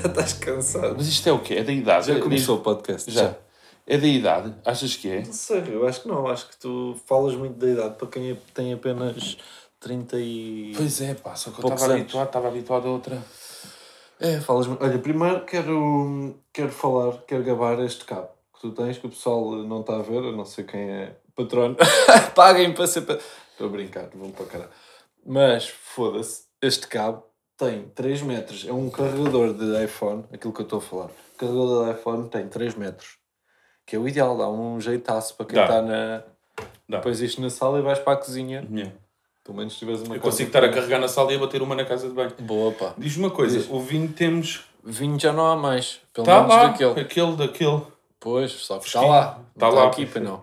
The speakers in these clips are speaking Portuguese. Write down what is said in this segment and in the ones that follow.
Já estás cansado. Mas isto é o quê? É da idade? Já começou o podcast? Já. É da idade? Achas que é? Não sei, eu acho que não. Acho que tu falas muito da idade para quem tem apenas 30 e. Pois é, pá, só que eu estava habituado, estava habituado a outra. É, falas muito. Olha, primeiro quero, quero falar, quero gabar este cabo que tu tens, que o pessoal não está a ver, eu não sei quem é patrono. Paguem para ser. pa- Estou a brincar, vão para caralho. Mas, foda-se, este cabo tem 3 metros. É um carregador de iPhone, aquilo que eu estou a falar. O carregador de iPhone tem 3 metros. Que é o ideal, dá um jeitaço para quem Dá. está na. Dá. Depois isto na sala e vais para a cozinha. Yeah. Pelo menos se tiveres uma Eu casa consigo estar a carregar na sala e a bater uma na casa de banho. Boa, pá. Diz-me uma coisa, Diz. o vinho temos. Vinho já não há mais. Pelo Está menos lá, daquele. aquele daquele. Pois, só que está lá. Tá Não lá, aqui, pois não.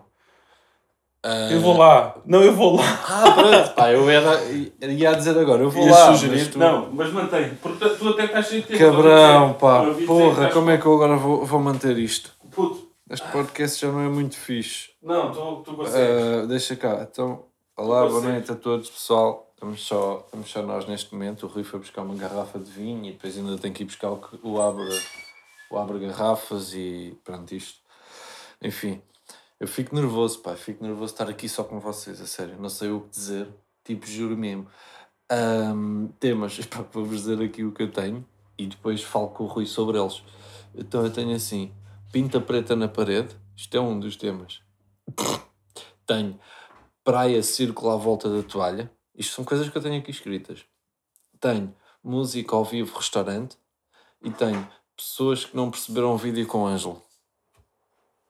Ah, Eu vou lá. Não, eu vou lá. Ah, pronto. Pá, eu era, ia dizer agora, eu vou Ia lá. sugerir. mas tu- Não, mas mantém. Porque tu até estás de tempo. Cabrão, pá. Porra, como é que eu agora vou, vou manter isto? Puto. Este podcast já não é muito fixe. Não, tu, tu consegues. Ah, deixa cá. Então, olá, boa noite a todos, pessoal. Estamos só, estamos só nós neste momento. O Rui foi buscar uma garrafa de vinho e depois ainda tem que ir buscar o, o abre, o abre garrafas e pronto, isto. Enfim, eu fico nervoso, pá. Fico nervoso de estar aqui só com vocês, a sério. Não sei o que dizer. Tipo, juro mesmo. Ahm, temas, vou-vos dizer aqui o que eu tenho e depois falo com o Rui sobre eles. Então eu tenho assim: pinta preta na parede. Isto é um dos temas. Tenho praia, círculo à volta da toalha. Isto são coisas que eu tenho aqui escritas. Tenho música ao vivo, restaurante. E tenho pessoas que não perceberam o vídeo com Ângelo.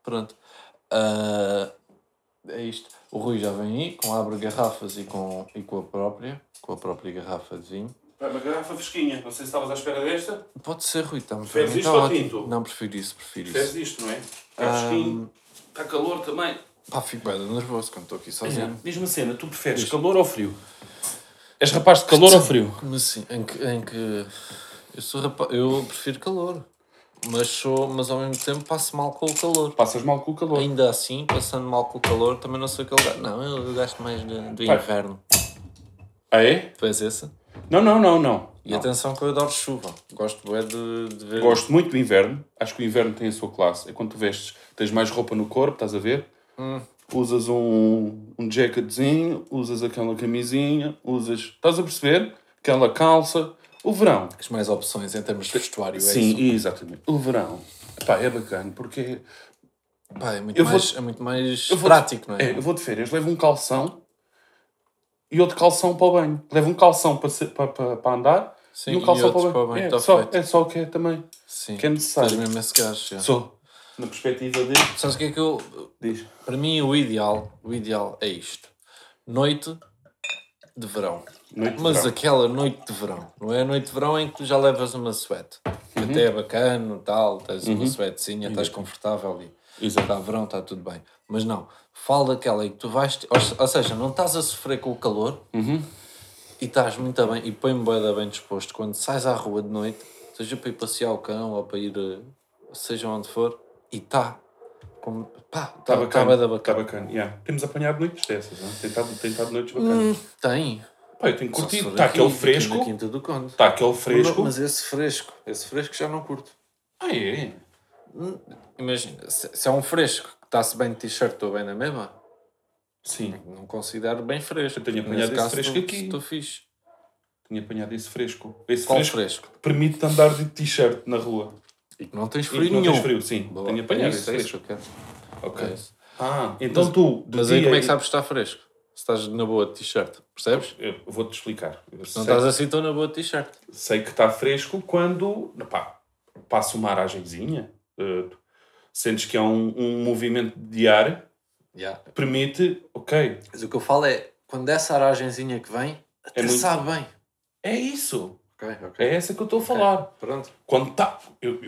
Pronto. Ah, é isto. O Rui já vem aí, com abre garrafas e com, e com a própria. Com a própria garrafa de vinho. Vai uma garrafa fresquinha. Não sei se estavas à espera desta. Pode ser, Rui, muito Preferes bem. isto ou tinto? Não, prefiro isso, prefiro Fez isso. isto, não é? Está fresquinho. Está calor também. Pá, fico bem nervoso quando estou aqui sozinho. Diz-me a cena, tu preferes calor ou frio? És rapaz de calor ou frio? Como assim? Em que, em que eu sou rapaz, eu prefiro calor, mas sou, mas ao mesmo tempo passo mal com o calor. Passas mal com o calor. Ainda assim, passando mal com o calor, também não sou aquele gajo. Não, eu, gosto mais de, do inverno. Ah, é? Tu és esse? Não, não, não, não. E Não. atenção que eu adoro chuva. Gosto é de, de ver. Gosto muito do inverno. Acho que o inverno tem a sua classe. É quando tu vestes, tens mais roupa no corpo, estás a ver? Hum. Usas um, um jacketzinho, usas aquela camisinha, usas. Estás a perceber? Aquela calça. O verão. Tens mais opções em termos de vestuário. É Sim, isso? exatamente. O verão. Pá, é bacana porque Pá, é muito Eu vou- mais, é muito mais vou- prático, não é? É, eu vou de férias, levo um calção e outro calção para o banho. Levo um calção para, para, para, para andar Sim, e um calção outros para o banho. Tá é, só, feito. é só o que é também. Sim. que é necessário. Tens mesmo esse gajo. já. Sou. Na perspectiva de. Sabes o que é que eu. Diz. Para mim, o ideal, o ideal é isto: noite de verão. Noite de Mas verão. aquela noite de verão, não é a noite de verão em que tu já levas uma suete. que Uhum. Até é bacana, tal, tens uma suetezinha, estás confortável. Exato. Está verão, está tudo bem. Mas não, fala daquela em que tu vais. Ou, ou seja, não estás a sofrer com o calor Uhum. e estás muito bem e põe-me bem, bem disposto. Quando sais à rua de noite, seja para ir passear o cão ou para ir, eh, seja onde for, e está. Como, pá, está tá, bacana. Está bacana. bacana. yeah. Temos apanhado noites dessas. Não? Tem, estado, tem estado noites bacanas. Hum, tem. Pá, eu tenho curtido. Está aquele fresco. Está aquele fresco. Mas esse fresco, esse fresco já não curto. Ah, é? Imagina, se, se é um fresco que está-se bem de t-shirt, estou bem na mesma, Sim. não considero bem fresco. Eu tenho apanhado esse fresco tu- aqui. Estou fixe. Tinha apanhado esse fresco. Esse Qual fresco, fresco? permite-te andar de t-shirt na rua. E que não tens E frio não nenhum. tens frio, sim. Boa. Tenho É apanhado isso, é isso eu quero. Ok. É isso. Ah, então tu. de Mas aí como é que e- sabes que está fresco? Se estás na boa de t-shirt, percebes? Eu vou-te explicar. Eu Não estás assim tão na boa de t-shirt. sei que está fresco quando pá, passa uma aragenzinha. eh, tu sentes que há um, um movimento de ar Yeah. permite, ok, Mas o que eu falo é, quando essa aragenzinha que vem, até É muito- sabe bem. é isso. Ok, ok. É essa que eu estou a falar. Pronto. Quando está,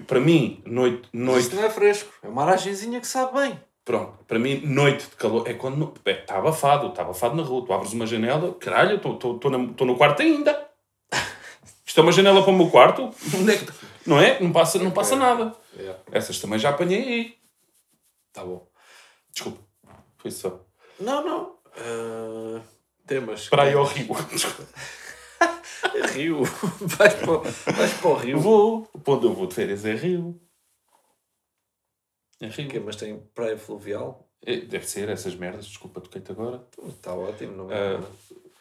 para mim, noite, noite, Isto não é fresco. É uma aragenzinha que sabe bem. pronto, para mim, noite de calor é quando está abafado, está abafado na rua. Tu abres uma janela, caralho, estou no quarto ainda. Isto é uma janela para o meu quarto? É Não é? Não passa, não passa nada. Yeah. Essas também já apanhei aí. Tá bom. Desculpa. Foi só. Não, não. Ah, temas. Praia ao rio. Rio. Vais para, o- vais para o Rio. vou. Para onde eu vou de férias é rio. É rio. Quê? Mas tem praia fluvial? É, Deve ser essas merdas. Desculpa, toquei-te agora. Está ótimo, não é? Ah.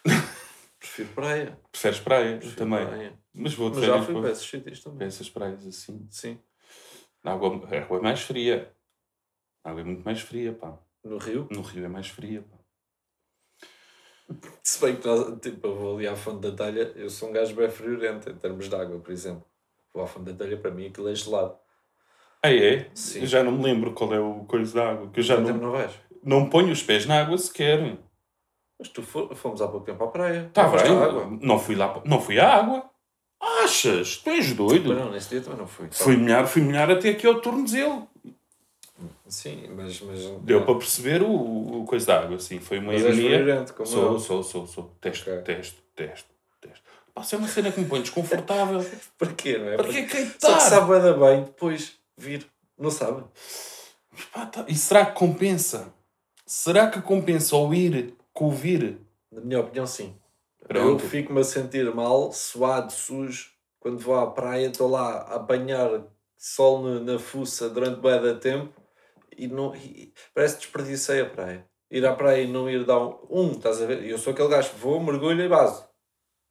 Prefiro praia. Preferes praia? Prefiro também. praia. Mas vou de Mas já férias fui para para esses sítios para também. essas praias assim. Sim. A água, a água é mais fria. A água é muito mais fria, pá. No Rio. No rio é mais fria, pá. Se bem que nós, tipo, eu vou ali à fonte da telha, eu sou um gajo bem friorento em termos de água, por exemplo. Vou à fonte da telha, para mim aquilo é gelado. Ah, é? Sim. Eu já não me lembro qual é o coisa da água. Que eu já não, não vais? não ponho os pés na água sequer. Mas tu fo- fomos há pouco tempo à praia. Tá Não bem. água. Não fui lá. Não fui à água. Achas? Tu és doido? Mas não, nesse dia também não fui. Fui melhor, fui melhor até aqui ao tornozelo. Sim, mas... mas Deu não. para perceber o, o coisa da água, assim. Foi uma Mas ironia. Sou, sou, sou, sou. Testo, Ok. testo, testo, testo. Pá, isso é uma cena que me põe desconfortável. Para quê, não é? Para que Porque- queitar? Só que sabe bué da bem depois vir. Não sabe? Pá, tá- E será que compensa? Será que compensa ou ir com o vir? Na minha opinião, sim. Pronto. Eu fico-me a sentir mal, suado, sujo, quando vou à praia, estou lá a apanhar sol na, na fuça durante bem da tempo e, não, e parece que desperdicei a praia. Ir à praia e não ir dar um, um, estás a ver? Eu sou aquele gajo que vou, mergulho e base.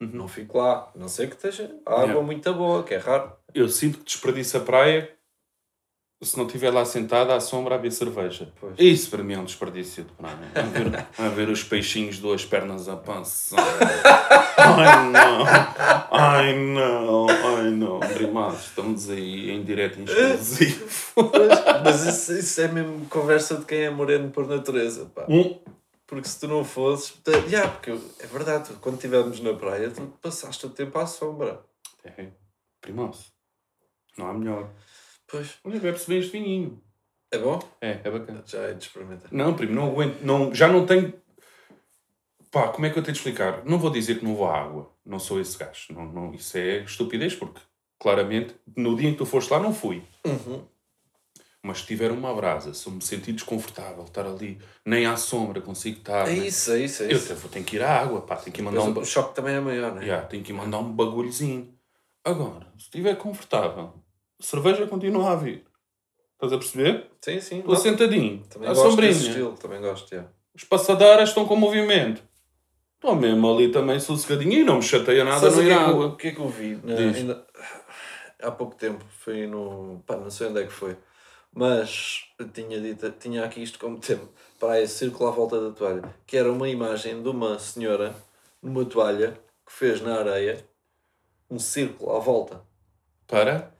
Uhum. Não fico lá, a não sei que esteja água Yeah. muito boa, que é raro. Eu sinto que desperdiço a praia se não estiver lá sentado à sombra a beber cerveja. Pois. Isso para mim é um desperdício de praia. A ver, a ver os peixinhos duas pernas a pança. Ai não, ai não, ai não. Primados, estamos aí em direto em exclusivo. Mas, mas isso, isso é mesmo conversa de quem é moreno por natureza, pá. Hum. Porque se tu não fosses. tá- Yeah, porque é verdade, quando estivemos na praia, tu passaste o tempo à sombra. É. Não há melhor. Pois. Olha, bebe-se bem este vinhinho. É bom? É, é bacana. Já é de experimentar. Não, primo, não aguento. Não, já não tenho. Pá, como é que eu tenho de explicar? Não vou dizer que não vou à água. Não sou esse gajo. Não, não, isso é estupidez, porque claramente no dia em que tu foste lá não fui. Uhum. Mas se tiver uma brasa, se eu me sentir desconfortável, estar ali, nem à sombra consigo estar. É nem- isso, é isso, é Eu isso. vou- tenho que ir à água, pá, tenho que mandar um. o choque também é maior, não é? Yeah, tenho que mandar um bagulhozinho. Agora, se estiver confortável, cerveja continua a vir. Estás a perceber? Sim, sim. Estou sentadinho, Também à gosto sombrinha. desse estilo, também gosto, yeah. As passadeiras estão com movimento. Estou mesmo ali também sossegadinho e não me chateia nada no o ir que, é à eu- água. o que é que eu vi? ainda- há pouco tempo, foi no. pá, não sei onde é que foi. Mas tinha, dito, tinha aqui isto como tema para esse círculo à volta da toalha, que era uma imagem de uma senhora numa toalha que fez na areia um círculo à volta. Para?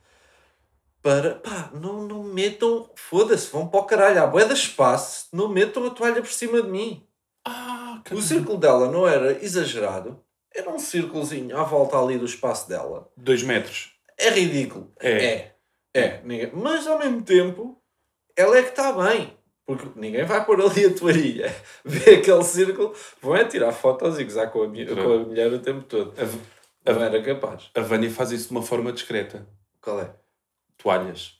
Para, pá, não, não metam, foda-se, vão para o caralho, há bué de espaço, não metam a toalha por cima de mim. Ah, O círculo dela não era exagerado, era um círculozinho à volta ali do espaço dela. Dois metros. É ridículo. É. É. É. Ninguém- Mas ao mesmo tempo, ela é que está bem. Porque ninguém vai pôr ali a toalha, ver aquele círculo, vão é tirar fotos e gozar com a, mi- com a mulher o tempo todo. A, Não era capaz. a Vânia faz isso de uma forma discreta. Qual é? Toalhas.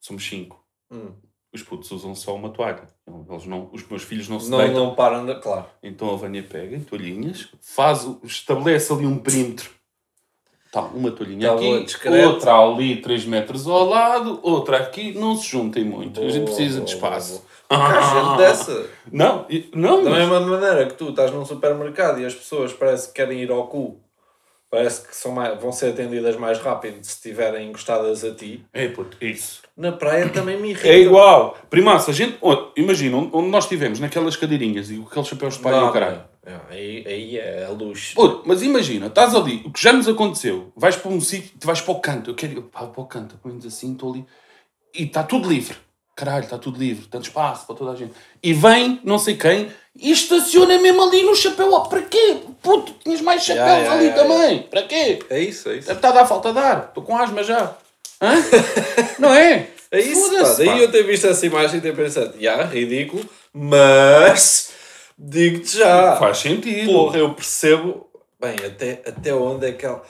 Somos cinco. Hum. Os putos usam só uma toalha. Eles não, os meus filhos não se Não, deitam. não param, de... claro. Então a Vânia pega em toalhinhas, faz, estabelece ali um perímetro. Tá, uma toalhinha Tá aqui, boa, discreto. outra ali 3 metros ao lado, outra aqui, não se juntem muito. a gente Boa, precisa boa, de espaço. boa, há gente dessa. Não, não, Da mas- mesma maneira que tu estás num supermercado e as pessoas parece que querem ir ao cu. Parece que são mais, vão ser atendidas mais rápido se estiverem encostadas a ti. É, puto, isso. Na praia também me irrita. É igual. Primaço, a gente. oh, imagina, onde onde nós estivemos, naquelas cadeirinhas e aqueles chapéus de palha e o caralho. não. É, Aí, aí é a luz. Puto, mas imagina, estás ali, o que já nos aconteceu, vais para um sítio, tu vais para o canto, eu quero ir para o canto, pelo menos assim, estou ali, e está tudo livre. Caralho, está tudo livre, tanto espaço para toda a gente. E vem, não sei quem, e estaciona mesmo ali no chapéu. Oh, para quê? Puto, tinhas mais chapéus Ya, ya, ali ya, também. Para quê? É isso, é isso. Estar a dar falta de ar. Estou com asma já. Hã? não é? É isso, pá. Daí pá. eu ter visto essa imagem e ter pensado, já, ridículo, mas digo-te já. Faz sentido. Porra, eu percebo. Bem, até, até onde é que ela.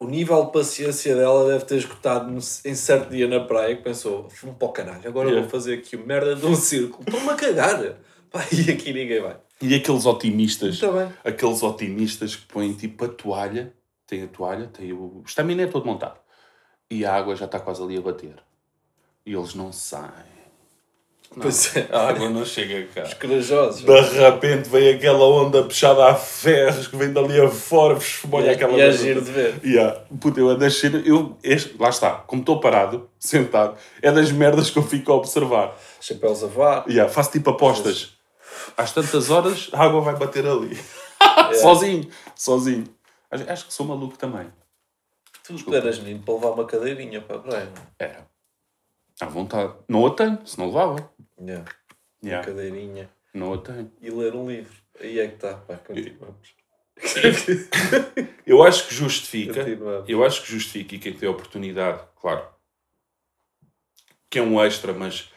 o nível de paciência dela deve ter escutado em certo dia na praia que pensou, fumo para o caralho, agora Yeah. vou fazer aqui uma merda de um círculo. Estou-me a cagar. E aqui ninguém vai. E aqueles otimistas, bem. aqueles otimistas que põem tipo a toalha, tem a toalha, tem o estaminé é todo montado. E a água já está quase ali a bater. E eles não saem. Pois é. A água não chega cá. Os corajosos. De repente vem aquela onda puxada a ferros que vem dali afora, molha aquela e é giro de ver. Yeah. Puta, eu a nascer, eu, este, lá está, como estou parado, sentado, é das merdas que eu fico a observar. Chapéus a voar. Yeah, faço tipo apostas. Às tantas horas, a água vai bater ali. sozinho, sozinho. Acho, acho que sou maluco também. Tu eras menino para levar uma cadeirinha para a praia. Era. À vontade. Não a tenho, se não levava. é? Yeah. Yeah. Cadeirinha. Não a tenho. E ler um livro. Aí é que está. Pá, continuamos. Eu acho que justifica. Eu acho que justifica e quem tem a oportunidade, claro, que é um extra, mas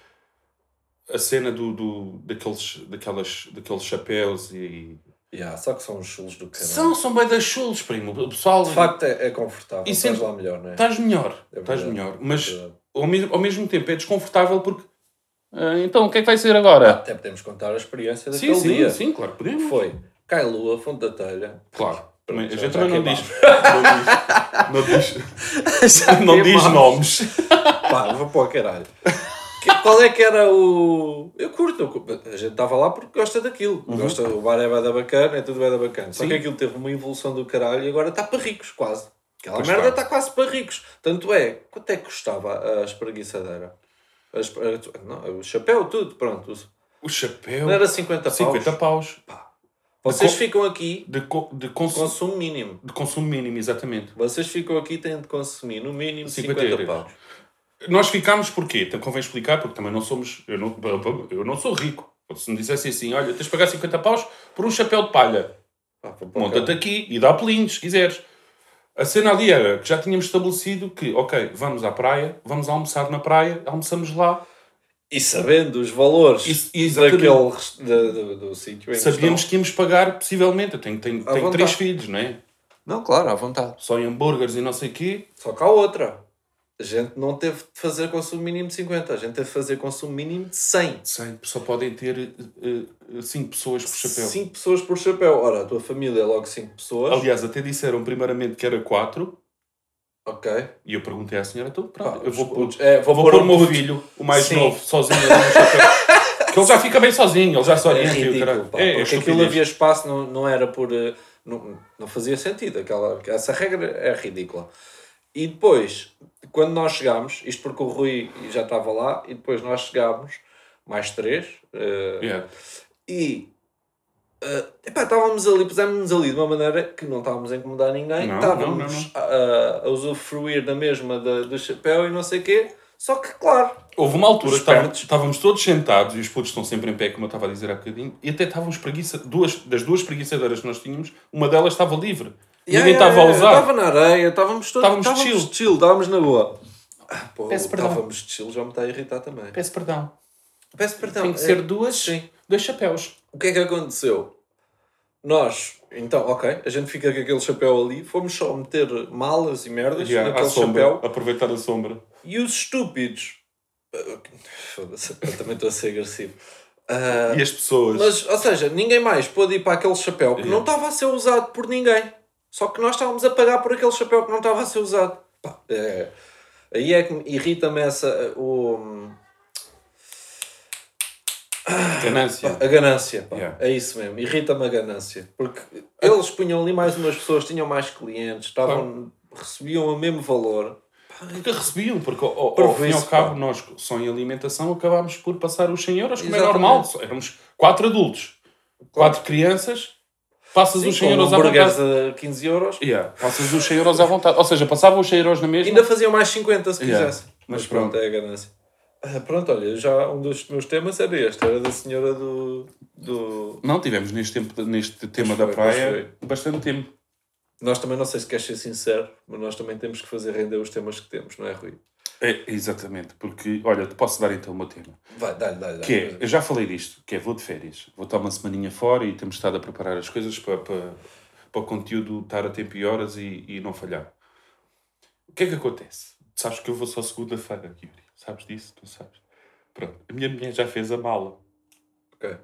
a cena do, do, daqueles, daquelas, daqueles chapéus e. Yeah, só que são os chulos do caralho. São, são bem das chulos, primo. O pessoal. De facto é, é confortável. E Estás lá melhor, não é? Estás melhor. É estás melhor. Mas É ao mesmo, ao mesmo tempo é desconfortável porque. ah, então, o que é que vai ser agora? Até podemos contar a experiência sim, daquele sim, dia. sim, claro, podemos. Foi Cai Lua, Fonte da Telha. Claro. Também- a gente já também não diz. Não diz. Não diz, não diz nomes. Pá, vou para o caralho. Que- qual é que era o. Eu curto, eu curto. a gente estava lá porque gosta daquilo. Gosta, o bar é bada bacana, é tudo bada bacana. Só Uhum. Sim. que aquilo teve uma evolução do caralho e agora está para ricos, quase. Aquela Pois merda está. quase para ricos. Tanto é, quanto é que custava a espreguiçadeira? A espre- não, o chapéu, tudo, pronto. O chapéu. Não era 50 paus. 50 paus. Vocês De co- ficam aqui De, co- de, consu- consumo mínimo. de consumo mínimo, exatamente. Vocês ficam aqui têm de consumir no mínimo 50 50, euros. paus. Nós ficámos porquê? Então convém explicar, porque também não somos. Eu não, eu não sou rico. Se me dissessem assim, olha, tens de pagar 50 paus por um chapéu de palha, o monta-te aqui e dá pelinhos, se quiseres. A cena ali era que já tínhamos estabelecido que, ok, vamos à praia, vamos almoçar na praia, almoçamos lá. E sabendo os valores exatamente. daquele da- do, do sítio em Sabíamos que íamos pagar, possivelmente. Eu tenho, tenho, À tenho vontade. três filhos, não é? Não, claro, à vontade. Só em hambúrgueres e não sei o quê. Só há outra. A gente não teve de fazer consumo mínimo de 50, a gente teve de fazer consumo mínimo de 100. Sei, só podem ter 5 pessoas por chapéu. 5 pessoas por chapéu. Ora, a tua família é logo 5 pessoas. Aliás, até disseram primeiramente que era 4. Ok. E eu perguntei à senhora, então pronto, Pá, eu vou, putos- é, vou vou pôr pôr um o meu filho, o mais Sim. novo, sozinho ali no chapéu. que ele já fica bem sozinho, ele já se É orienta. ridículo, pá, é, é porque aquilo estupidez. havia espaço, não, não era por. eh, Não, não fazia sentido. Aquela, essa regra é ridícula. E depois, quando nós chegámos, isto porque o Rui já estava lá, e depois nós chegámos, mais três, eh, Yeah. e eh, epá, estávamos ali, pusemos-nos ali de uma maneira que não estávamos a incomodar ninguém, Não, estávamos não, não. A, a usufruir da mesma da, do chapéu e não sei o quê, só que, claro, Houve uma altura que estávamos, estávamos todos sentados e os putos estão sempre em pé, como eu estava a dizer há bocadinho, e até estavam espreguiça, duas, das duas espreguiçadeiras que nós tínhamos, uma delas estava livre. Yeah, Ninguém yeah, estava a yeah, usar. Estava na areia, estávamos todos. Estávamos Estávamos chill. chill, estávamos na boa. Ah, pô, Peço perdão. estávamos de chill, já me está a irritar também. Peço perdão. Peço perdão. Tem que é- ser duas, Sim. dois chapéus. O que é que aconteceu? Nós, então, ok, a gente fica com aquele chapéu ali, fomos só meter malas e merdas Yeah, à naquele sombra, chapéu aproveitar a sombra. e os estúpidos. ah, Foda-se, eu também estou a ser agressivo. Ah, E as pessoas. Mas, ou seja, ninguém mais pôde ir para aquele chapéu que Yeah. não estava a ser usado por ninguém. Só que nós estávamos a pagar por aquele chapéu que não estava a ser usado. Pá, é, aí é que me irrita-me essa. O, Ganância. a ganância. pá. Yeah. É isso mesmo. Irrita-me a ganância. Porque eles punham ali mais umas pessoas, tinham mais clientes, estavam, recebiam o mesmo valor. Porque recebiam, porque ao, ao, Por ao fim e ao cabo, pá. nós só em alimentação acabámos por passar os 100 euros, como é Exatamente. normal. Só Éramos quatro adultos, quatro crianças, passas Sim, os 100 com euros à vontade. a 15 euros. Yeah, passas os 100 euros à vontade. Ou seja, passavam os 100 euros na mesma. Ainda faziam mais 50 se Yeah. quisessem. Mas Mas pronto, é a ganância. Ah, pronto, olha, já um dos meus temas era este, era da senhora do. do... Não, tivemos neste, tempo, neste tema foi, da praia bastante tempo. Nós também, não sei se queres ser sincero, mas nós também temos que fazer render os temas que temos, não é, Rui? É, exatamente, porque, olha, te posso dar então o meu tema. Vai, dá-lhe, dá-lhe. Que é, eu já falei disto, que é vou de férias. Vou estar uma semaninha fora e temos estado a preparar as coisas para, para, para o conteúdo estar a tempo e horas e, e não falhar. O que é que acontece? Tu sabes que eu vou só segunda-feira, Yuri. Sabes disso? Tu sabes. Pronto. A minha mulher já fez a mala. Ok.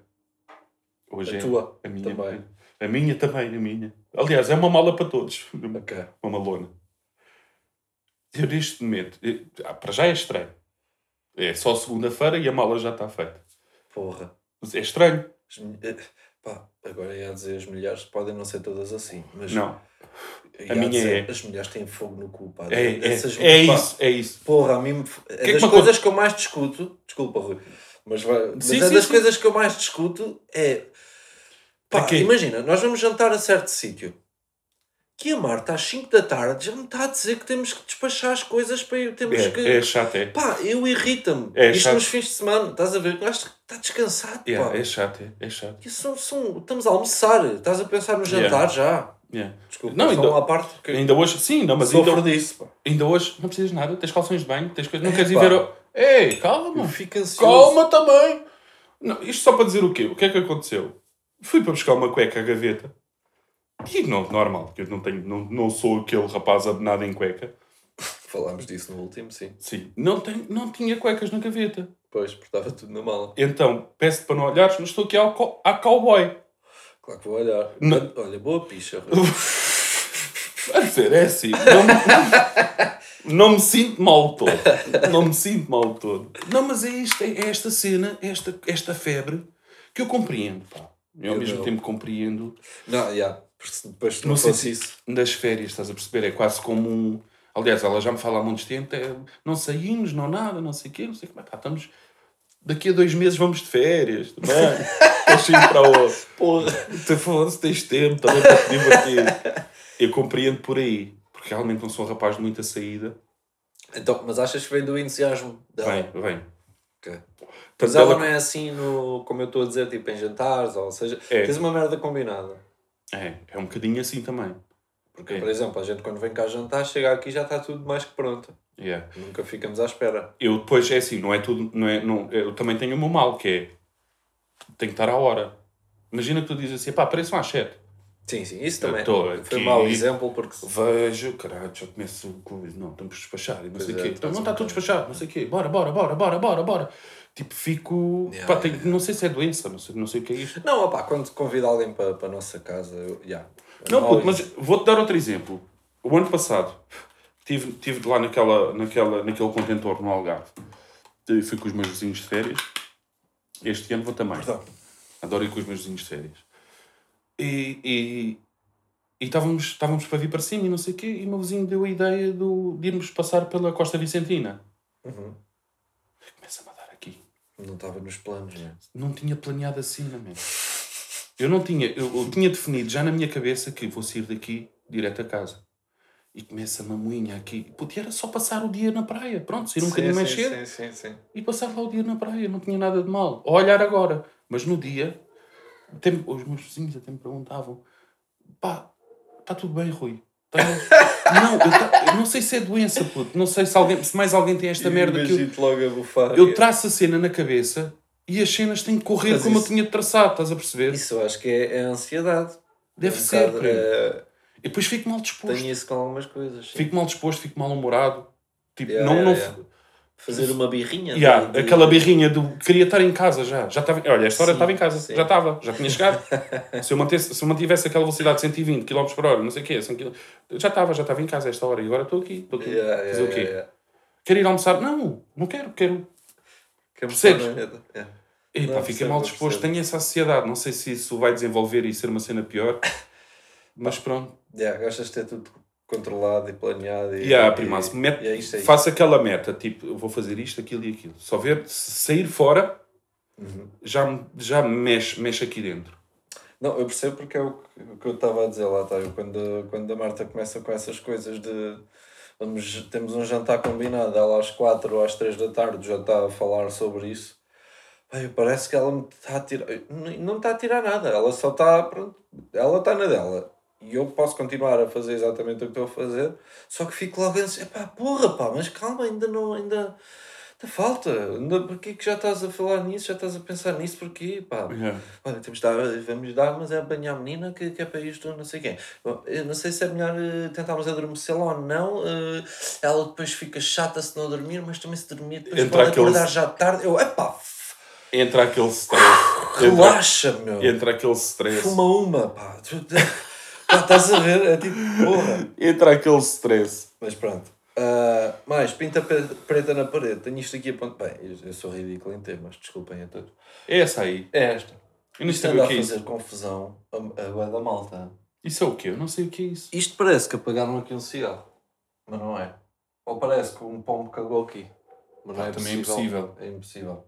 Hoje A é tua a minha. também. A minha também, a minha. Aliás, é uma mala para todos. Ok. Uma malona. Eu neste momento, eh, ah, para já é estranho. É só segunda-feira e a mala já está feita. Porra. Mas é estranho. Eh, Pá, agora ia dizer as mulheres podem não ser todas assim, mas Não. a minha dizer, é. as mulheres têm fogo no cu, pá. É, é, Essas- é pá, isso, é isso. Porra, a mim é que das me coisas que eu mais discuto, desculpa, Rui, mas, mas Sim, é sim, das sim. coisas que eu mais discuto é pá, imagina, nós vamos jantar a certo sítio. Que a Marta às 5 da tarde já me está a dizer que temos que despachar as coisas para ir, temos que. É, é chato, é. Pá, eu irrita-me. É Isto chato. nos fins de semana, estás a ver? O gajo está descansado, Yeah, pá. é chato, é, é chato. São, são- estamos a almoçar, estás a pensar no jantar já. Yeah. Desculpa, Não, ainda- uma parte que Ainda hoje, sim, não, mas ainda, disso, pá. ainda hoje não precisas nada, tens calções de banho, tens coisas, não É, queres ir pá. ver. O... Ei, calma, Eu fico ansioso. calma também. Não, isto só para dizer o quê? O que é que aconteceu? Fui para buscar uma cueca à gaveta e não, normal, que eu não, tenho, não, não sou aquele rapaz abenado em cueca. Falámos disso no último, sim. Sim, não, tenho, não tinha cuecas na gaveta. Pois, porque estava tudo na mala. Então, peço-te para não olhares, mas estou aqui ao, co- à cowboy. Claro que vou olhar. Não. Olha, boa picha. A dizer, é assim, não, me- não me sinto mal todo. Não me sinto mal todo. Não, mas é, isto, é esta cena, é esta, esta febre que eu compreendo, pá. Eu ao Eu mesmo não. tempo compreendo. não, já. Depois se Não não sei fosse se isso. das férias, estás a perceber? É quase como um. Aliás, ela já me fala há muito tempo, é, não saímos, não nada, não sei o quê, não sei o quê. Mas, pá, estamos. Daqui a dois meses vamos de férias, também. Deixa ir para o. Porra. Tu falando se tens tempo também para te divertir. Eu compreendo por aí, porque realmente não sou um rapaz de muita saída. Então, mas achas que vem do entusiasmo dela? Vem, vem. Ok. Portanto, Mas ela ela- não é assim, no, como eu estou a dizer, tipo em jantares, ou seja, É. tens uma merda combinada. É, é um bocadinho assim também. Porque, É. por exemplo, a gente quando vem cá jantar, chega aqui e já está tudo mais que pronto. Yeah. Nunca ficamos à espera. Eu depois, é assim, não é tudo. Não é, não, eu também tenho o meu mal, que é. Tenho que estar à hora. Imagina que tu dizes assim, pá, apareçam às 7. Sim, sim, isso Eu também foi aqui. mau exemplo porque Vejo, caralho, já começo com Não, estamos despachados, não sei o é, quê. Não um está tudo despachado, não sei o quê. Bora, bora, bora, bora, bora, bora. Tipo, fico. Yeah, pá, tenho- não sei se é doença, não sei, não sei o que é isto. Não, opá, quando convido alguém para, para a nossa casa, eu, yeah, Não, puto, mas vou-te dar outro exemplo. O ano passado, estive tive lá naquela, naquela, naquele contentor no Algarve. E Fui com os meus vizinhos de férias. Este ano vou também. Perdão. Adoro ir com os meus vizinhos de férias. E, e, e estávamos, estávamos para vir para cima e não sei o quê. E o meu vizinho deu a ideia do, de irmos passar pela Costa Vicentina. Uhum. Começa-me a. Não estava nos planos, não é? Não tinha planeado assim, não é? Eu não tinha, eu, eu tinha definido já na minha cabeça que vou sair daqui direto a casa. E começa a mamuinha aqui. E era só passar o dia na praia. Pronto, sair um bocadinho mais cedo Sim, sim, sim. e passar lá o dia na praia. Não tinha nada de mal. A olhar agora. Mas no dia, até, os meus vizinhos até me perguntavam: pá, está tudo bem, Rui? Tá- não, eu, ta- eu não sei se é doença, puto. Não sei se, alguém, se mais alguém tem esta merda que eu, logo a bufar. eu traço a cena na cabeça e as cenas têm que correr Mas como isso- eu tinha traçado, estás a perceber? Isso eu acho que é, é ansiedade. Deve É um ser, bocado, é, E depois fico mal disposto. tenho isso com algumas coisas. sim. Fico mal disposto, fico mal humorado. Tipo, Yeah, não, yeah, não, yeah. Fazer uma birrinha. Yeah, de- aquela birrinha do queria estar em casa já. já estava, olha, esta hora estava em casa, sim. já estava, já tinha chegado. se, eu mantesse, se eu mantivesse aquela velocidade de 120 km por hora, não sei o quê, 100 km, já estava, já estava em casa a esta hora e agora estou aqui. Estou aqui. Yeah, Fazer yeah, o quê? yeah. Quero ir almoçar? Não, não quero, quero. Que é Percebes? yeah. E Não, percebo, mal disposto. Tenho essa ansiedade. Não sei se isso vai desenvolver e ser uma cena pior. Mas pronto. Yeah, gostas de ter tudo controlado e planeado. E, Yeah, primaço, mete- e é isto, é isto. faço aquela meta, tipo, eu vou fazer isto, aquilo e aquilo. Só ver, se sair fora, Uhum. já, já me mexe, mexe aqui dentro. Não, eu percebo porque é o que, o que eu estava a dizer lá, tá? Eu, quando, quando a Marta começa com essas coisas de vamos, temos um jantar combinado, ela às 4 ou às 3 da tarde já está a falar sobre isso. Pai, parece que ela me está a tirar. Não não está a tirar nada, ela só está. Pronto, ela está na dela. E eu posso continuar a fazer exatamente o que estou a fazer, só que fico logo a dizer, pá, porra, pá, mas calma, ainda não. Ainda... Falta. Ainda Porquê que já estás a falar nisso? Já estás a pensar nisso? Porquê? Pá. Yeah. Olha, temos de dar, vamos dar, mas é banhar a menina que, que é para isto, não sei quem. Bom, não sei se é melhor eh, tentarmos adormecê-la ou não. eh, ela depois fica chata se não dormir, mas também se dormir, depois Entra pode aqueles- acordar já tarde. Eu, epá, Entra aquele stress. entra, relaxa, meu. entra aquele stress. Fuma uma, pá. Estás a ver? É tipo, porra. Entra aquele stress. Mas pronto. Ah, mais, pinta preta na parede. Tenho isto aqui a ponto. Bem, eu, sou ridículo em temas, desculpem a todos. É essa aí. É esta. Eu não sei o a que é fazer isso. confusão a, a bué da malta. Isso é o quê? Eu não sei o que é isso. Isto parece que apagaram aqui um cigarro, mas não é. Ou parece que um pombo cagou aqui, mas não Ah, é também é impossível. É impossível.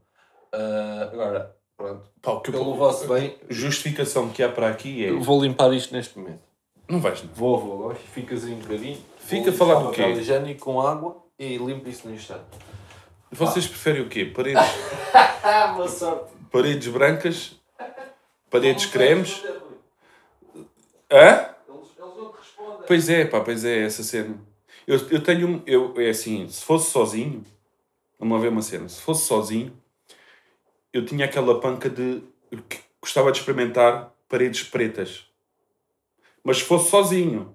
Ah, agora, pronto. Pá, o que eu- Pelo vosso bem, justificação que há para aqui é. eu vou limpar isto neste momento. Não vais, não. Vou, vou. Agora ficas aí um bocadinho. Fica a falar do quê? papel higiênico com água e limpo isso no instante. Vocês preferem o quê? Paredes, boa sorte. paredes brancas? Paredes cremes? Hã? Eles, eles não te respondem. Pois é, pá, pois é, essa cena. Eu, eu tenho. um- Eu, é assim, se fosse sozinho. Vamos lá ver uma cena. Se fosse sozinho, eu tinha aquela panca de. que gostava de experimentar paredes pretas. Mas se fosse sozinho,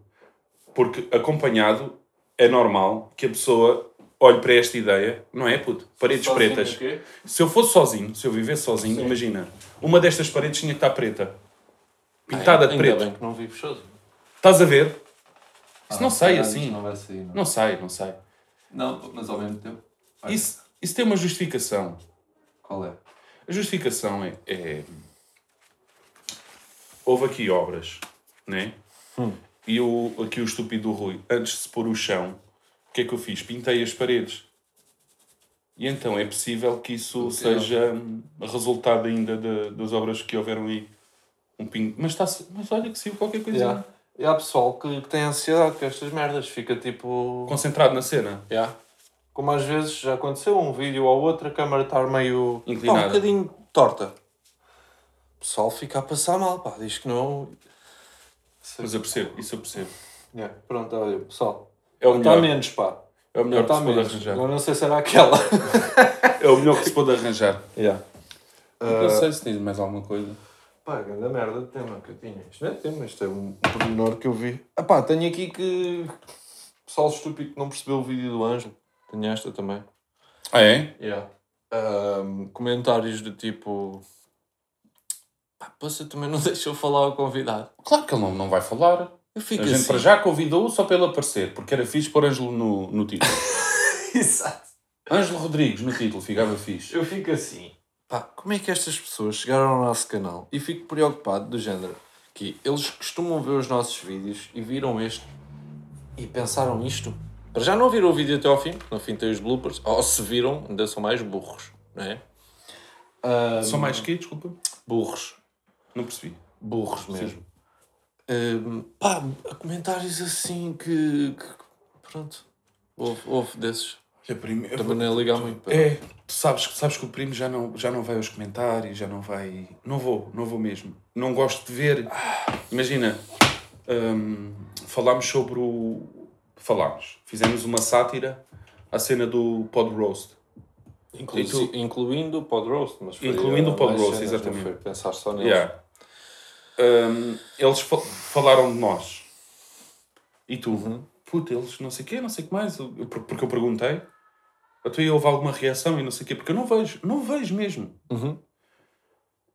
porque acompanhado é normal que a pessoa olhe para esta ideia, não é, puto? Paredes Sozinho pretas. Se eu fosse sozinho, se eu vivesse sozinho, Sim. imagina, uma destas paredes tinha que estar preta. Pintada de Ainda preto. bem que não vivo sozinho. Estás a ver? Isso não Ah, sai assim. Não vai sair, não. Não sai, não sai. Não, mas ao mesmo tempo. Isso, isso tem uma justificação. Qual é? A justificação é. é- Houve aqui obras, né? Hum. E eu, aqui o estúpido do Rui, antes de se pôr o chão, o que é que eu fiz? Pintei as paredes. E então é possível que isso seja hum, resultado ainda de- das obras que houveram aí. Um pingo. Mas, está mas olha que saiu qualquer coisa. Yeah. E há pessoal que, que tem ansiedade com estas merdas, fica tipo. Concentrado na cena. Yeah. Como às vezes já aconteceu, um vídeo ou outro, a câmara estar meio. Inclinada. Pá, um bocadinho torta. O pessoal fica a passar mal, pá, diz que não. Mas eu percebo, isso eu percebo. Yeah. Pronto, olha, pessoal. É o Está melhor, menos, pá. é o melhor que Está se pode menos. arranjar. Agora não sei se era aquela. É o melhor que se pode arranjar. yeah. Não sei se tens mais alguma coisa. Pá, grande merda de tema que eu tinha. Isto não é tema, isto é um pormenor que eu vi. Ah pá, tenho aqui que. Pessoal estúpido que não percebeu o vídeo do Ângelo. Tenho esta também. Ah, é? Yeah. Comentários do tipo. Pá, você também não deixou falar o convidado. Claro que ele não, não vai falar. Eu fico A gente assim. para já convidou-o só para ele aparecer, porque era fixe pôr Ângelo no, no título. Exato. Ângelo Rodrigues no título, ficava fixe. Eu fico assim. Pá, como é que estas pessoas chegaram ao nosso canal? E fico preocupado do género que eles costumam ver os nossos vídeos e viram este e pensaram isto. Para já não viram o vídeo até ao fim, porque no fim tem os bloopers. Ou se viram, ainda são mais burros, não é? Ahm, Só mais que, desculpa? burros. Não percebi. burros mesmo. Hum, pá, comentários assim que, que- pronto, houve, houve desses. Primo, eu Também não é ligar muito. pá. É, tu sabes, sabes que o primo já não, já não vai aos comentários, já não vai. Não vou, não vou mesmo. Não gosto de ver. Imagina, hum, falámos sobre o. Falámos. Fizemos uma sátira à cena do Pod Roast. Inclu- tu? Incluindo o pod roast, mas foi, Incluindo o pod mais roast, cenas, não exatamente. Foi pensar só neles. Yeah. Hum, eles fa- falaram de nós. E tu? Uhum. Puta, eles não sei o quê, não sei o que mais. Eu- eu- porque eu perguntei. Até houve alguma reação e não sei o quê. Porque eu não vejo. Não vejo mesmo. Uhum.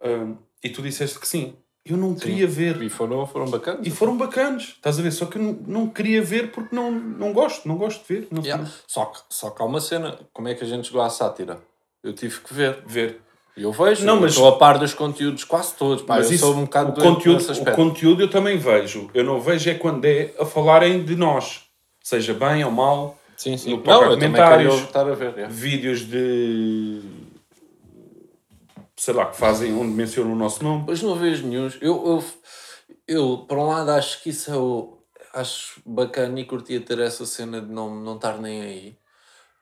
Hum, e tu disseste que sim. Eu não queria ver. E foram, foram bacanas. E foram bacanos. Estás a ver? Só que eu não, não queria ver porque não, não gosto. Não gosto de ver. Não Yeah. Só, que, só que há uma cena. Como é que a gente chegou à sátira? Eu tive que ver. ver. Eu vejo. Não, mas- Estou a par dos conteúdos quase todos. Pá, eu sou um bocado o, conteúdo, o conteúdo eu também vejo. Eu não vejo é quando é a falarem de nós. Seja bem ou mal. Sim, sim. no Não, eu comentários. estar a ver. yeah. Vídeos de. Sei lá, que fazem onde mencionam o nosso nome. Mas não vejo nenhum. Eu, eu, eu, por um lado, acho que isso é o. Acho bacana e curtia ter essa cena de não, não estar nem aí.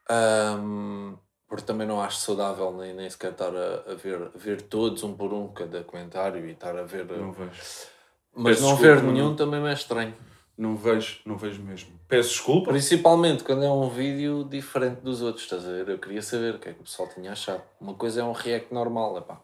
Ahm, porque também não acho saudável nem, nem sequer estar a, a ver, a ver todos um por um cada comentário e estar a ver. Não vejo. mas peço não desculpa, ver não- nenhum também me é estranho. Não vejo, não vejo mesmo. Peço desculpa. Principalmente quando é um vídeo diferente dos outros, estás a ver? Eu queria saber o que é que o pessoal tinha achado. Uma coisa é um react normal, é pá.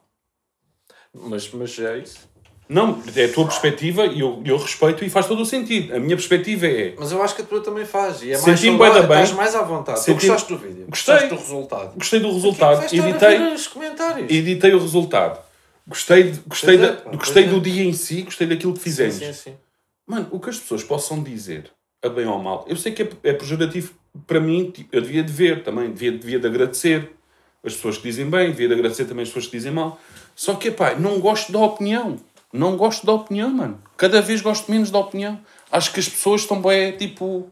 Mas, mas é isso. Não, é a tua perspectiva e eu, eu respeito e faz todo o sentido. A minha perspectiva é. Mas eu acho que a tua também faz. E é mais Senti-me da bem. Estás mais à vontade. Tu Senti-me- gostaste do vídeo? Gostei. Gostaste do resultado? Gostei do resultado. Vais estar a Editei, os comentários. editei o resultado. Gostei, de- gostei, é, da- gostei é. do dia em si, gostei daquilo que sim, fizemos. sim, sim. Mano, o que as pessoas possam dizer, a bem ou a mal, eu sei que é, é pejorativo para mim, eu devia de ver também, devia, devia de agradecer as pessoas que dizem bem, devia de agradecer também as pessoas que dizem mal. Só que, pá, não gosto da opinião. Não gosto da opinião, mano. Cada vez gosto menos da opinião. Acho que as pessoas estão bem, tipo...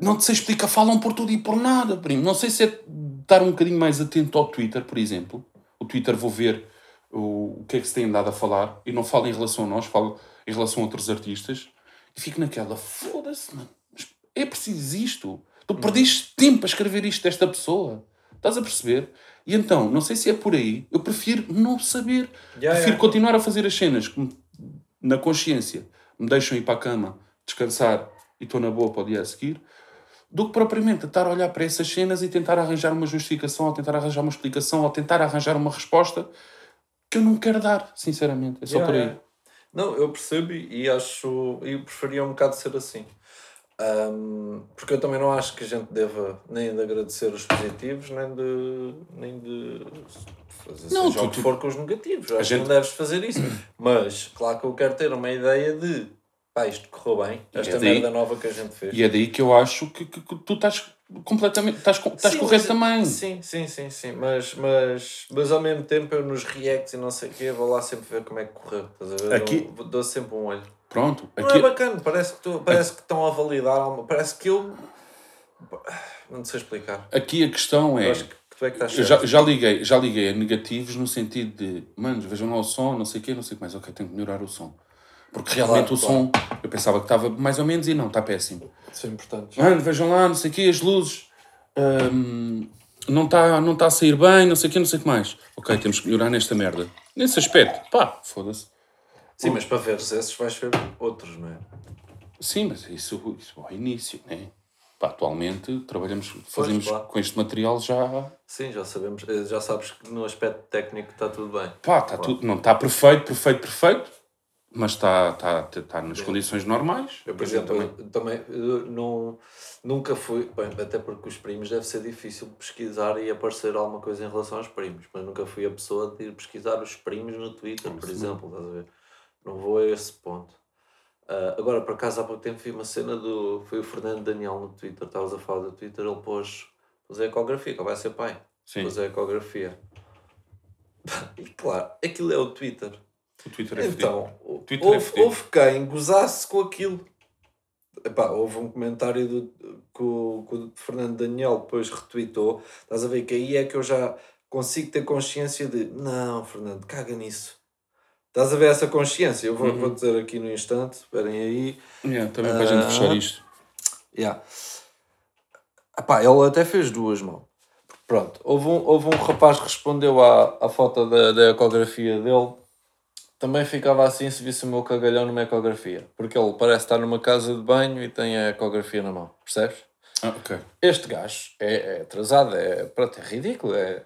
Não te sei explicar, falam por tudo e por nada, primo. Não sei se é estar um bocadinho mais atento ao Twitter, por exemplo. O Twitter vou ver o, o que é que se tem andado a falar e não falo em relação a nós, falo em relação a outros artistas e fico naquela, foda-se, mano, é preciso isto. Tu perdeste tempo a escrever isto desta pessoa. Estás a perceber? E então, não sei se é por aí, eu prefiro não saber. Yeah, prefiro yeah. continuar a fazer as cenas que me- na consciência me deixam ir para a cama, descansar e estou na boa para o dia a seguir, do que propriamente estar a olhar para essas cenas e tentar arranjar uma justificação, ou tentar arranjar uma explicação, ou tentar arranjar uma resposta que eu não quero dar, sinceramente. É só Yeah, por aí. Não, eu percebo e e acho. Eu preferia um bocado ser assim. Ahm, porque eu também não acho que a gente deva nem de agradecer os positivos, nem de. nem de fazer Não, seja tu- o que for com os negativos. Eu Acho gente- que não deves fazer isso. Mas, claro que eu quero ter uma ideia de pá, isto correu bem, E esta é daí- merda nova que a gente fez. E é daí que eu acho que, que- que tu estás completamente. Estás, estás Sim, correto mas- também. Sim, sim, sim, sim. Mas, mas, mas ao mesmo tempo eu nos reacts e não sei o quê, vou lá sempre ver como é que correu. Estás a ver? Aqui- Dou, dou sempre um olho. Pronto. Não Aqui, é bacana, parece que, tu, parece que estão a validar alguma. Parece que eu. Não sei explicar. aqui a questão é. Eu acho que tu é que estás certo. já, já, liguei, já liguei a negativos no sentido de, manos, vejam lá o som, não sei o quê, não sei o que mais, ok, tenho que melhorar o som. Porque realmente Claro, o som, eu pensava que estava mais ou menos e não, está péssimo. São importantes. Mano, vejam lá, não sei o quê, as luzes, hum, não está não tá a sair bem, não sei o quê, não sei o que mais. Ok, temos que melhorar nesta merda. Nesse aspecto, pá, foda-se. Sim, mas para veres esses vais ver outros, não é? Sim, mas isso, isso ao início, né? Pá, atualmente trabalhamos, fazemos claro. com este material já. Sim, já sabemos. eh, Já sabes que no aspecto técnico está tudo bem. Pá, está tudo, não está perfeito, perfeito, perfeito, mas está tá, tá nas condições normais. Eu, por exemplo, eu também eu não, nunca fui. Bem, até porque os primos deve ser difícil pesquisar e aparecer alguma coisa em relação aos primos, mas nunca fui a pessoa de ir pesquisar os primos no Twitter, por exemplo. Estás a ver? Não vou a esse ponto. Ah, agora, por acaso, há pouco tempo vi uma cena do. Foi o Fernando Daniel no Twitter, estavas a falar do Twitter, ele pôs, pôs a ecografia, que vai ser pai. Sim, Pôs a ecografia. E claro, aquilo é o Twitter. o Twitter é. Então, Twitter é houve, fedido. houve quem gozasse com aquilo. Epá, houve um comentário do, que, o, que o Fernando Daniel depois retweetou. Estás a ver que aí é que eu já consigo ter consciência de não, Fernando, caga nisso. Estás a ver essa consciência? Eu vou, Uhum. vou dizer aqui no instante, esperem aí. Yeah, também para a gente Ah. fechar isto. Yeah. Epá, ele até fez duas, mão. Pronto, houve um, houve um rapaz que respondeu à, à foto da, da ecografia dele. Também ficava assim se visse o meu cagalhão numa ecografia. Porque ele parece estar numa casa de banho e tem a ecografia na mão. Percebes? Ah, ok. Este gajo é, é atrasado, é, pronto, é ridículo. É...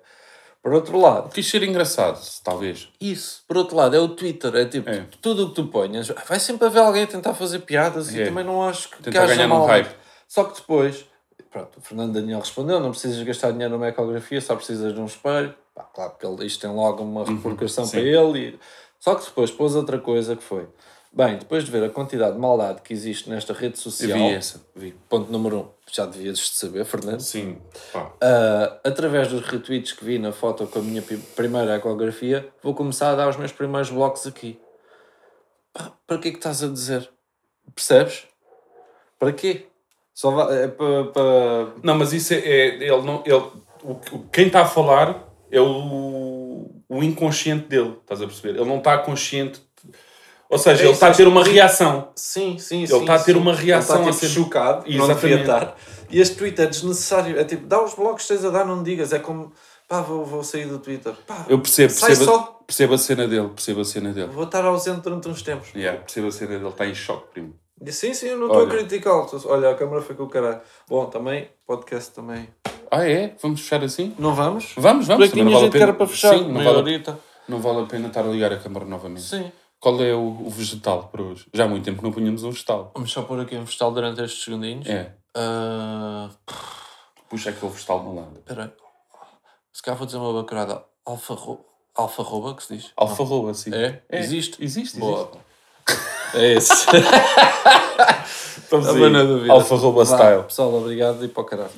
Por outro lado, Quis ser engraçado, talvez. isso, por outro lado, é o Twitter. É tipo, É. tudo o que tu ponhas, vai sempre haver alguém a tentar fazer piadas e É. também não acho que, Tentar ganhar mal. hype. Só que depois, pronto, o Fernando Daniel respondeu: não precisas gastar dinheiro numa ecografia, só precisas de um espelho. Pá, claro que ele, isto tem logo uma repercussão sim. para ele. E... Só que depois pôs outra coisa que foi: bem, depois de ver a quantidade de maldade que existe nesta rede Eu social, vi essa, vi. ponto número um, já devias de saber, Fernando. Sim, pá. Ah, através dos retweets que vi na foto com a minha primeira ecografia, vou começar a dar os meus primeiros blocos aqui. Pá, para que é que estás a dizer? Percebes? Para quê? Só vai, é para, para... Não, mas isso é. é- ele não, ele, o- quem está a falar é o, o inconsciente dele, estás a perceber? Ele não está consciente. Ou seja, É ele está a ter uma reação. Sim, sim, Ele está a ter uma reação Ele a está tipo, ser- chocado, não devia. E este tweet é desnecessário. É tipo, dá os blocos que tens a dar, não digas. É como, pá, vou, vou sair do Twitter. Pá, Eu percebo, sai percebo, só. percebo a cena dele, percebo a cena dele. Vou estar ausente durante uns tempos. Yeah, percebo a cena dele, está em choque, primo. Sim, sim, eu não estou a criticá-lo. Olha, a câmara foi com o caralho. Bom, também, podcast também. Ah, é? Vamos fechar assim? Não vamos? Vamos, Por vamos. aqui não tinha vale a gente que pena- era para fechar. Sim, não vale, não vale a pena estar a ligar a câmara novamente. Sim. Qual é o, o vegetal para hoje? Já há muito tempo que não punhamos um vegetal. Vamos só pôr aqui um vegetal durante estes segundinhos. É. Ah, Puxa aquele vegetal malandro. Espera aí. Se calhar vou dizer uma bacurada. Alfarro... Alfarroba, que se diz? Alfarroba, sim. É? Existe? Existe, Boa. existe. É esse. Estamos aí. Alfarroba style. Pessoal, obrigado e para o caralho.